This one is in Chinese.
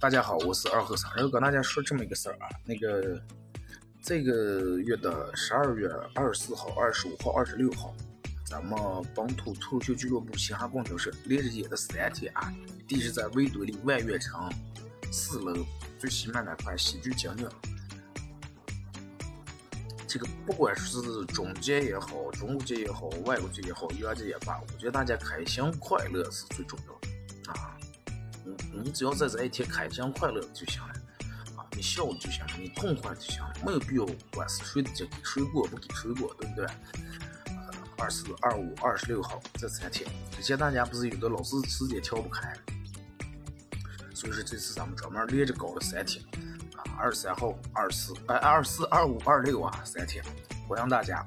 大家好，我是二和尚，然后跟大家说这么一个事儿啊，那个这个月的十二月二十四号、二十五号、二十六号，咱们本土脱口秀俱乐部嘻哈供销社连着演的三天啊，地址在维多利万悦城四楼最西面那块喜剧精英。这个不管是中介也好，中国节也好，外国节也好，元节也罢，我觉得大家开心快乐是最重要的。你只要在这一天开心快乐就行了啊，你笑就行了，你痛快就行了，没有必要管是谁的节给水果不给水果，对不对？二四、二五、二十六号这三天，之前大家不是有的老是时间调不开，所以说这次咱们专门连着搞了三天。啊二十三号、二四、哎，二四、二五、二六啊，三天，欢迎大家